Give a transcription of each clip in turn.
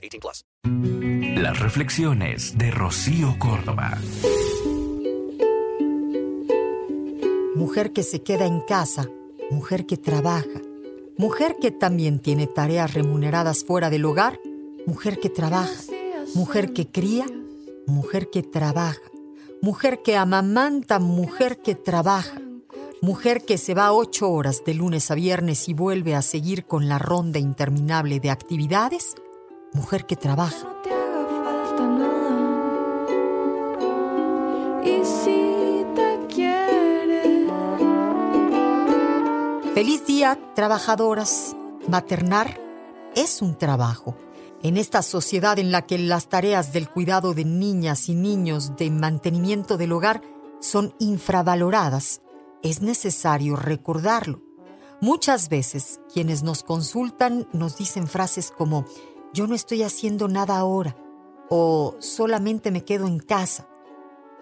18 plus. Las reflexiones de Rocío Córdoba. Mujer que se queda en casa, mujer que trabaja, mujer que también tiene tareas remuneradas fuera del hogar, mujer que trabaja, mujer que cría, mujer que trabaja mujer que amamanta, mujer que trabaja, mujer que se va ocho horas de lunes a viernes y vuelve a seguir con la ronda interminable de actividades, mujer que trabaja. Feliz día, trabajadoras. Maternar es un trabajo. En esta sociedad en la que las tareas del cuidado de niñas y niños de mantenimiento del hogar son infravaloradas, es necesario recordarlo. Muchas veces quienes nos consultan nos dicen frases como yo no estoy haciendo nada ahora o solamente me quedo en casa.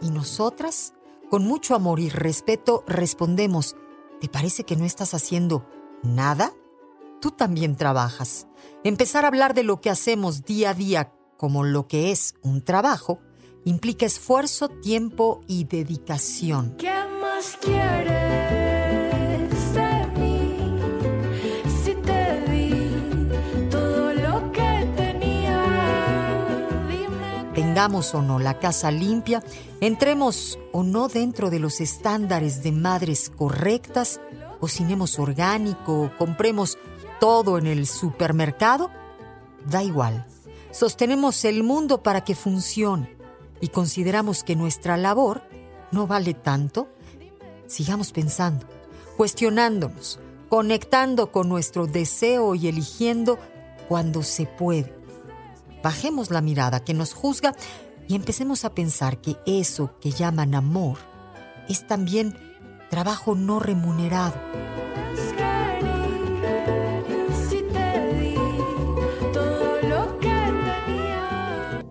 Y nosotras, con mucho amor y respeto, respondemos, ¿te parece que no estás haciendo nada? Tú también trabajas. Empezar a hablar de lo que hacemos día a día como lo que es un trabajo implica esfuerzo, tiempo y dedicación. ¿Qué más Tengamos o no la casa limpia, entremos o no dentro de los estándares de madres correctas, cocinemos orgánico, compremos todo en el supermercado, da igual. Sostenemos el mundo para que funcione y consideramos que nuestra labor no vale tanto. Sigamos pensando, cuestionándonos, conectando con nuestro deseo y eligiendo cuando se puede. Bajemos la mirada que nos juzga y empecemos a pensar que eso que llaman amor es también trabajo no remunerado. Si te di todo lo que tenía.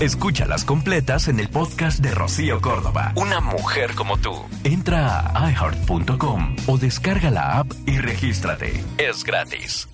Escúchalas completas en el podcast de Rocío Córdoba. Una mujer como tú. Entra a iHeart.com o descarga la app y regístrate. Es gratis.